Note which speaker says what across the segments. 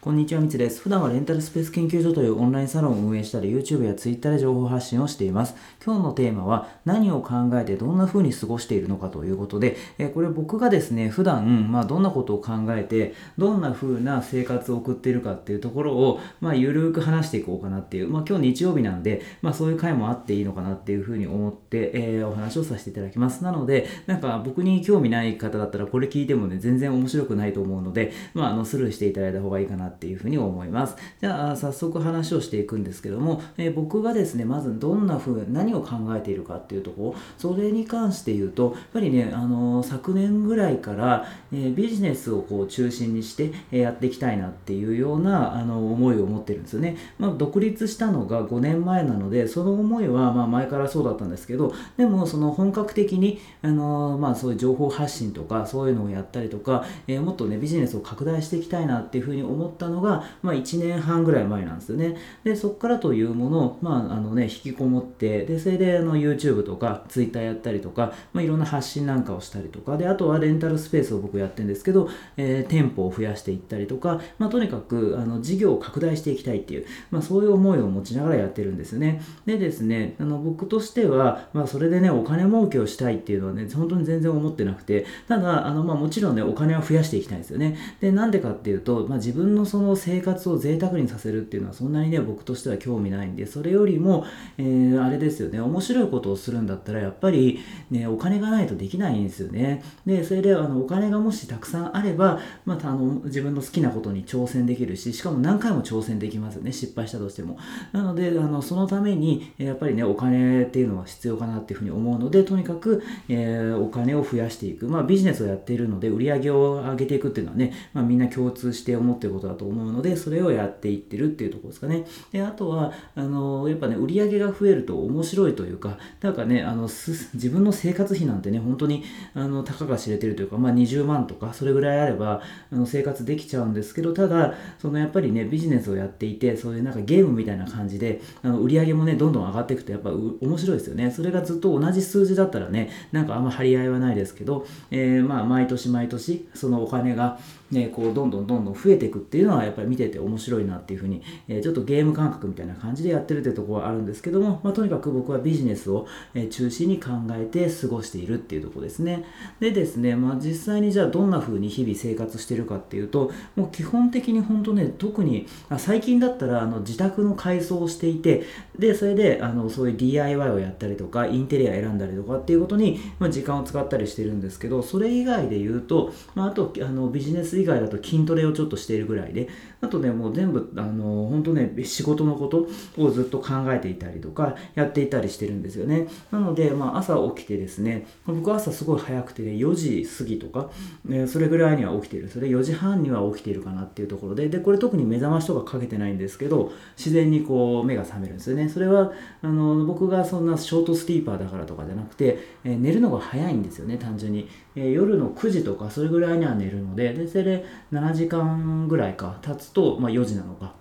Speaker 1: こんにちは、みつです。普段はレンタルスペース研究所というオンラインサロンを運営したり、YouTube や Twitter で情報発信をしています。今日のテーマは、何を考えてどんな風に過ごしているのかということで、えこれ僕がですね、普段、まあ、どんなことを考えて、どんな風な生活を送っているかっていうところを、まあ、ゆるーく話していこうかなっていう、まあ、今日日曜日なんで、まあ、そういう回もあっていいのかなっていう風に思って、えー、お話をさせていただきます。なので、なんか僕に興味ない方だったら、これ聞いてもね、全然面白くないと思うので、まあ、あの、スルーしていただいた方がいいかなっていう風に思います。じゃあ、早速話をしていくんですけども、えー、僕がですね、まずどんな風、何を考えているかっていうところ、それに関して言うと、やっぱりね、あのー、昨年ぐらいから、えー、ビジネスをこう中心にして、えやっていきたいなっていうような、あの思いを持ってるんですよね。まあ、独立したのが5年前なので、その思いはまあ前からそうだったんですけど、でもその本格的に、あのまあ、そういう情報発信とか、そういうのをやったりとか、えもっとね、ビジネスを拡大していきたいなっていうふうに思ったのが、まあ、1年半ぐらい前なんですよね。で、そこからというものを、まあ、あのね、引きこもって、で、それであの YouTube とか Twitter やったりとか、まあ、いろんな発信なんかをしたりとか、で、あとはレンタルスペースを僕やってるんですけど、えー、店舗を増やしていったりとか、まあ、とにかく、あの、事業を拡大していきたいっていう、まあ、そういう思いを持ちながらやってるんですよね。でですね、あの、僕としては、まあ、それでね、お金儲けをしたいっていうのはね、本当に全然思ってなくて、ただ、あの、まあ、もちろんね、お金は増やしていきたいんですよね。で、なんでかっていうと、まあ、自分のその生活を贅沢にさせるっていうのはそんなにね僕としては興味ないんでそれよりも、えー、あれですよね。面白いことをするんだったらやっぱりねお金がないとできないんですよね。でそれであのお金がもしたくさんあれば、まあ、あの自分の好きなことに挑戦できるししかも何回も挑戦できますよね。失敗したとしても。なのであのそのためにやっぱりねお金っていうのは必要かなっていうふうに思うのでとにかく、えー、お金を増やしていく。まあビジネスをやっているので売り上げを上げていくっていうのはね、まあ、みんな共通して思ってることだと思うのでそれをやっていってるっていうところですかね。で、あとは、あの、やっぱね、売り上げが増えると面白いというか、なんかね、あの、自分の生活費なんてね、本当に、あの、たかが知れてるというか、まあ、20万とか、それぐらいあれば、あの、生活できちゃうんですけど、ただ、そのやっぱりね、ビジネスをやっていて、そういうなんかゲームみたいな感じで、あの、売り上げもね、どんどん上がっていくと、やっぱ面白いですよね。それがずっと同じ数字だったらね、なんかあんま張り合いはないですけど、えー、まあ、毎年毎年、そのお金が、ね、こう、どんどんどんどん増えていくっていうのは、やっぱり見てて面白いなっていうふうに、え、ちょっとゲーム感覚みたいな感じでやってるってとこはあるんですけども、まあ、とにかく僕はビジネスを、え、中心に考えて過ごしているっていうとこですね。でですね、まあ、実際にじゃあどんな風に日々生活してるかっていうと、もう基本的に本当ね、特に、最近だったらあの自宅の改装をしていて、で、それであのそういう DIY をやったりとか、インテリア選んだりとかっていうことに、まあ、時間を使ったりしてるんですけど、それ以外で言うと、まあ、あとあのビジネス以外だと筋トレをちょっとしているぐらいで、あとね、もう全部、あの本当ね、仕事のことをずっと考えていたりとか、やっていたりしてるんですよね。なので、まあ、朝起きてですね、僕は朝すごい早くてね、4時過ぎとか、ね、それぐらいには起きてる。それ4時半には起きているかなっていうところで、で、これ特に目覚ましとかかけてないんですけど、自然にこう、目が覚めるんですよね。それは、あの、僕がそんなショートスリーパーだからとかじゃなくて、えー、寝るのが早いんですよね、単純に。えー、夜の9時とか、それぐらいには寝るので、で、それで7時間ぐらいか経つと、まあ4時なのか。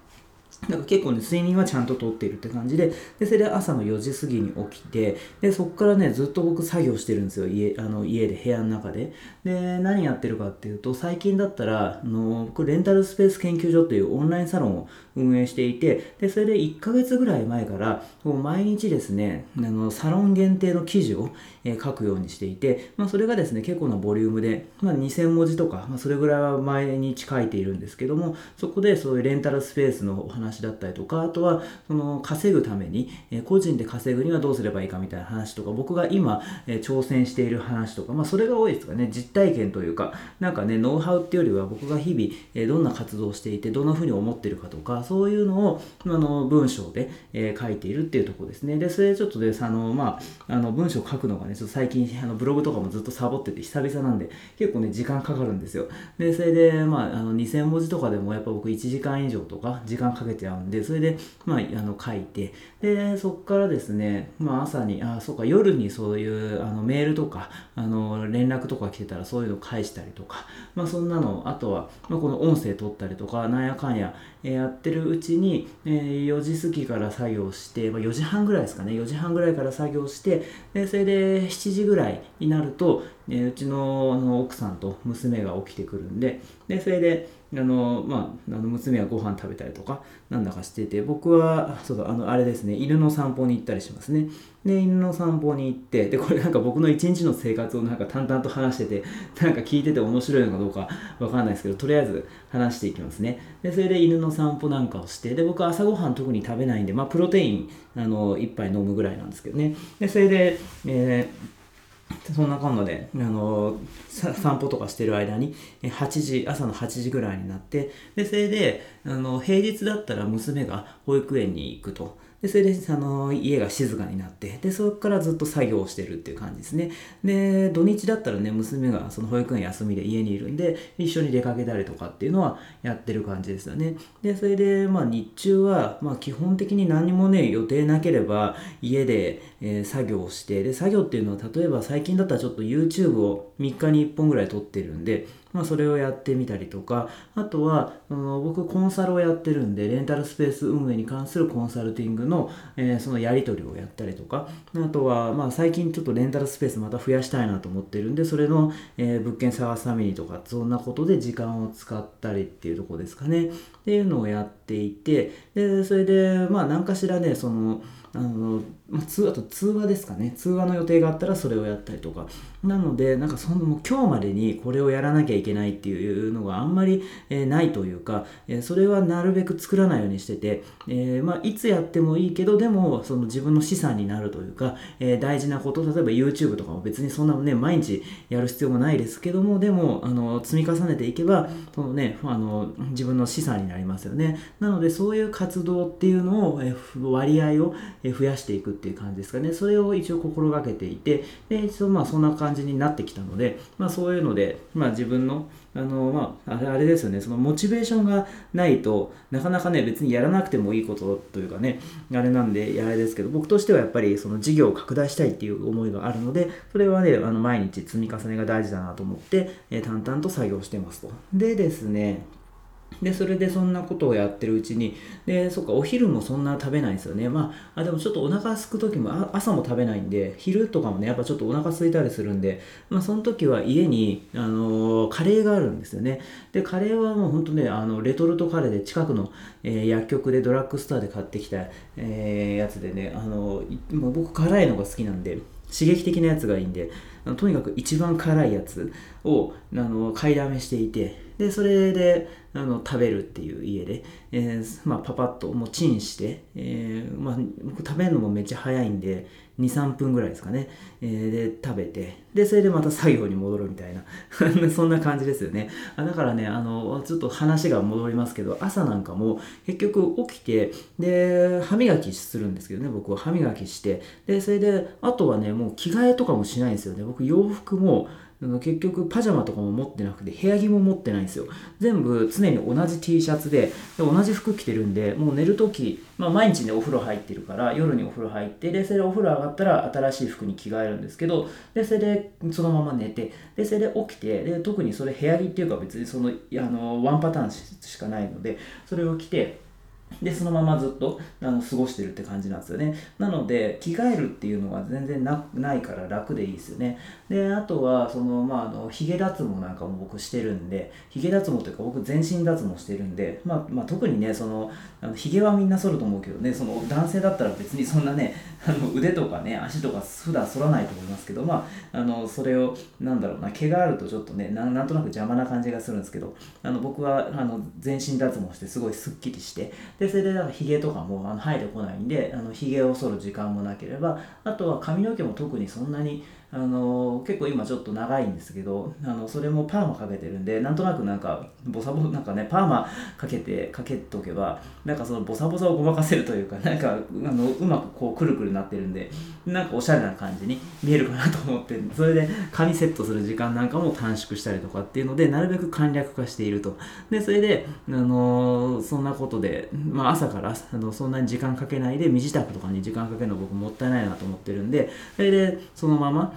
Speaker 1: だか結構ね、睡眠はちゃんととっているって感じで、で、それで朝の4時過ぎに起きて、で、そこからね、ずっと僕作業してるんですよ、家、あの、家で、部屋の中で。で、何やってるかっていうと、最近だったら、あの、これレンタルスペース研究所っていうオンラインサロンを運営していて、で、それで1ヶ月ぐらい前から、こう毎日ですね、あの、サロン限定の記事を、えー、書くようにしていて、まあ、それがですね、結構なボリュームで、まあ、2000文字とか、まあ、それぐらいは毎日書いているんですけども、そこでそういうレンタルスペースのお話だったりとか、あとは、その、稼ぐために、え、個人で稼ぐにはどうすればいいかみたいな話とか、僕が今、え、挑戦している話とか、まあ、それが多いですかね、実体験というか、なんかね、ノウハウっていうよりは僕が日々、え、どんな活動をしていて、どんな風に思ってるかとか、そういうのを、あの、文章で、え書いているっていうところですね。で、それちょっとです、あの、まあ、あの、文章を書くのがね、ちょっと最近、あの、ブログとかもずっとサボってて久々なんで、結構ね、時間かかるんですよ。で、それで、まあ、あの、2000文字とかでもやっぱ僕1時間以上とか時間かけてゃうんで、それで、まあ、あの、書いて、で、そっからですね、まあ、朝に、あ、そうか、夜にそういう、あの、メールとか、あの、連絡とか来てたらそういうの返したりとか、まあ、そんなの、あとは、まあ、この音声取ったりとか、なんやかんや、えー、やってるうちに、えー、4時過ぎから作業して、まあ、4時半ぐらいですかね、4時半ぐらいから作業して、で、それで7時ぐらいになると、えー、うちのあの奥さんと娘が起きてくるんで、で、それで、あの、まあ、あの娘はご飯食べたりとかなんだかしてて僕はそうだあのあれですね犬の散歩に行ったりしますね。で犬の散歩に行ってでこれなんか僕の一日の生活をなんか淡々と話しててなんか聞いてて面白いのかどうかわかんないですけどとりあえず話していきますね。でそれで犬の散歩なんかをしてで僕は朝ごはん特に食べないんで、まあ、プロテインあの1杯飲むぐらいなんですけどね。でそれで、えーそんなこんなで、あの散歩とかしてる間に、8時、朝の8時ぐらいになって、で、それで、あの、平日だったら娘が保育園に行くと。で、それで、あの、家が静かになって、で、そこからずっと作業をしてるっていう感じですね。で、土日だったらね、娘がその保育園休みで家にいるんで、一緒に出かけたりとかっていうのはやってる感じですよね。で、それで、まあ日中は、まあ基本的に何もね、予定なければ、家で、えー、作業をして、で、作業っていうのは、例えば最近だったらちょっと YouTube を3日に1本ぐらい撮ってるんで、まあ、それをやってみたりとか、あとは、あの僕コンサルをやってるんで、レンタルスペース運営に関するコンサルティングの、えー、そのやり取りをやったりとか、あとは、まあ、最近ちょっとレンタルスペースまた増やしたいなと思ってるんで、それの、えー、物件探すためにとか、そんなことで時間を使ったりっていうとこですかね。っていうのをやってていて、で、それで、まあ、何かしらね、その、あの、まあ、通あと通話ですかね。通話の予定があったらそれをやったりとか。なのでなんかそのもう今日までにこれをやらなきゃいけないっていうのがあんまり、えー、ないというか、えー、それはなるべく作らないようにしてて、えー、まあ、いつやってもいいけどでもその自分の資産になるというか、え大事なこと例えば YouTube とかも別にそんなね毎日やる必要もないですけどもでもあの積み重ねていけばそのねあの自分の資産になりますよね。なのでそういう活動っていうのを、え割合を増やしていくっていう感じですかね。それを一応心がけていて、で、一応まあそんな感じになってきたので、まあそういうので、まあ自分の、あの、まあ、あれあれですよね、そのモチベーションがないとなかなかね、別にやらなくてもいいことというかね、あれなんで、あれですけど、僕としてはやっぱりその事業を拡大したいっていう思いがあるので、それはね、あの毎日積み重ねが大事だなと思って、え、淡々と作業してますと。でですね、で、それでそんなことをやってるうちに、で、そっか、お昼もそんな食べないんですよね。まあ、あでもちょっとお腹空く時も朝も食べないんで、昼とかもね、やっぱちょっとお腹空いたりするんで、まあ、その時は家に、あのー、カレーがあるんですよね。で、カレーはもう本当ね、あの、レトルトカレーで近くの、えー、薬局でドラッグストアで買ってきた、えー、やつでね、あのー、僕辛いのが好きなんで、刺激的なやつがいいんで、とにかく一番辛いやつをあの買いだめしていて、で、それであの食べるっていう家で、えー、まあ、パパッともうチンして、えー、まあ、僕食べるのもめっちゃ早いんで、2、3分ぐらいですかね、えー、で食べて、で、それでまた作業に戻るみたいな、そんな感じですよね。あだからね、あの、ちょっと話が戻りますけど、朝なんかも結局起きて、で、歯磨きするんですけどね、僕は歯磨きして、で、それで、あとはね、もう着替えとかもしないんですよね。僕洋服も、結局パジャマとかも持ってなくて部屋着も持ってないんですよ。全部常に同じ T シャツでで同じ服着てるんでもう寝るとき、まあ、毎日ねお風呂入ってるから夜にお風呂入ってでそれでお風呂上がったら新しい服に着替えるんですけどでそれでそのまま寝てでそれで起きてで特にそれ部屋着っていうか別にそのあのワンパターンしかないのでそれを着てで、そのままずっとあの過ごしてるって感じなんですよね。なので、着替えるっていうのが全然ないから楽でいいですよね。で、あとは、その、まあ、あの、髭脱毛なんかも僕してるんで、髭脱毛というか僕全身脱毛してるんで、まあ、まあ、特にね、その、あの髭はみんな剃ると思うけどね、その男性だったら別にそんなね、あの腕とかね、足とか普段剃らないと思いますけど、まあ、あの、それを、なんだろうな、毛があるとちょっとね、なんとなく邪魔な感じがするんですけど、あの、僕は、あの、全身脱毛してすごいスッキリして、で、それでなんかヒゲとかもあの生えてこないんで、あの、ヒゲを剃る時間もなければ、あとは髪の毛も特にそんなに、あの結構今ちょっと長いんですけどあのそれもパーマかけてるんでなんとなくなんかボサボなんかねパーマかけてかけとけばなんかそのボサボサをごまかせるというか なんかあのうまくこうくるくるなってるんでなんかおしゃれな感じに見えるかなと思ってそれで髪セットする時間なんかも短縮したりとかっていうのでなるべく簡略化していると。でそれであのそんなことで、まあ、朝からあのそんなに時間かけないで身支度とかに時間かけるの僕もったいないなと思ってるんでそれでそのまま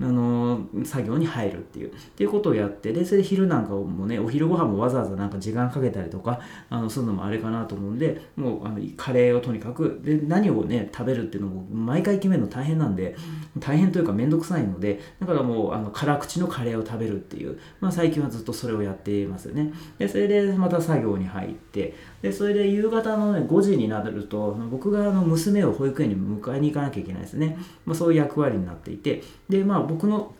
Speaker 1: あの作業に入るっていうっていうことをやってでそれで昼なんかもねお昼ご飯もわざわざなんか時間かけたりとかあのするのもあれかなと思うんでもうあのカレーをとにかくで何をね食べるっていうのも毎回決めるの大変なんで大変というか面倒くさいのでだからもうあの辛口のカレーを食べるっていう、まあ、最近はずっとそれをやっていますよね。でそれでまた作業に入ってでそれで夕方の、ね、5時になると僕があの娘を保育園に迎えに行かなきゃいけないですね、まあ、そういう役割になっていてでまあ僕の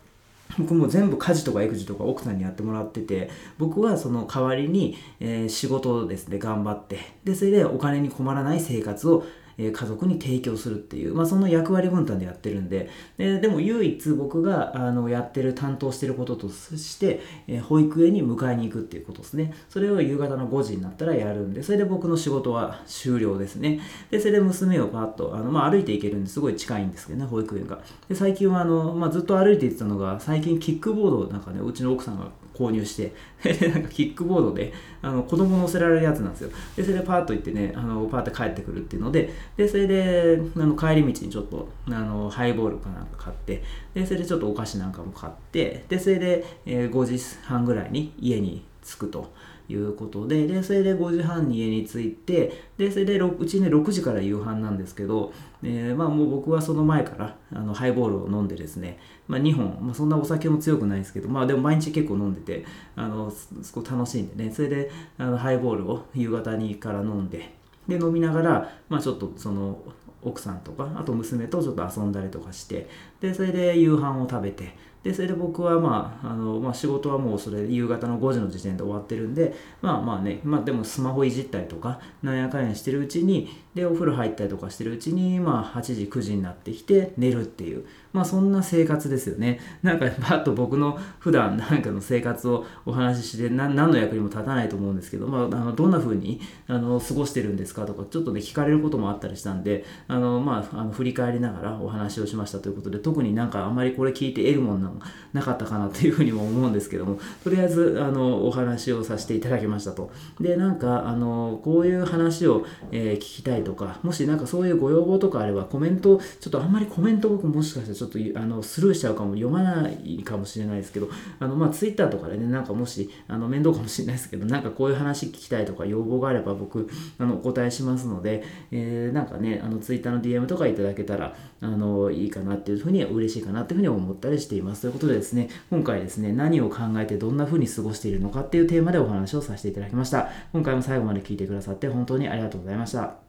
Speaker 1: 僕も全部家事とか育児とか奥さんにやってもらってて僕はその代わりに、えー、仕事をですね頑張ってでそれでお金に困らない生活をえ家族に提供するっていう、まあ、その役割分担でやってるんでででも唯一僕があのやってる担当してることとして、え保育園に迎えに行くっていうことですね。それを夕方の5時になったらやるんでそれで僕の仕事は終了ですね。でそれで娘をパッとあの、まあ、歩いて行けるんですごい近いんですけどね保育園が。で最近はあの、まあ、ずっと歩いて行ってたのが最近キックボードなんかねうちの奥さんが購入して なんかキックボードであの子供乗せられるやつなんですよでそれでパーッと行ってねあのパーッと帰ってくるっていうのででそれであの帰り道にちょっとあのハイボールかなんか買ってでそれでちょっとお菓子なんかも買ってでそれで、えー、5時半ぐらいに家に着くと。いうことで、で、それで5時半に家に着いて、で、それでうちね、6時から夕飯なんですけど、えー、まあもう僕はその前からあのハイボールを飲んでですね、まあ2本、まあそんなお酒も強くないですけど、まあでも毎日結構飲んでて、あの、すごい楽しいんでね、それであのハイボールを夕方にから飲んで、で、飲みながら、まあちょっとその、奥さんとかあと娘とちょっと遊んだりとかしてでそれで夕飯を食べてでそれで僕はまああの、まあ、仕事はもうそれ夕方の5時の時点で終わってるんでまあまあね、まあ、でもスマホいじったりとかなんやかんやしてるうちにでお風呂入ったりとかしてるうちにまあ8時9時になってきて寝るっていうまあそんな生活ですよね。なんかパッと僕の普段なんかの生活をお話しして何の役にも立たないと思うんですけど、まあ、あのどんな風にあの過ごしてるんですかとかちょっとね聞かれることもあったりしたんであのまああの振り返りながらお話をしましたということで特になんかあまりこれ聞いて得るもんななかったかなというふうにも思うんですけどもとりあえずあのお話をさせていただきましたと。でなんかあのこういう話を、えー、聞きたいとかもしなんかそういうご要望とかあればコメントちょっとあんまりコメント僕もしかしたらちょっとあのスルーしちゃうかも読まないかもしれないですけどあのまあツイッターとかでねなんかもしあの面倒かもしれないですけどなんかこういう話聞きたいとか要望があれば僕あのお答えしますので、えー、なんかねあのツイッターの DM とかいただけたらあのいいかなっていうふうに嬉しいかなっていうふうに思ったりしています。ます。ということでですね今回ですね何を考えてどんな風に過ごしているのかっていうテーマでお話をさせていただきました。今回も最後まで聞いてくださって本当にありがとうございました。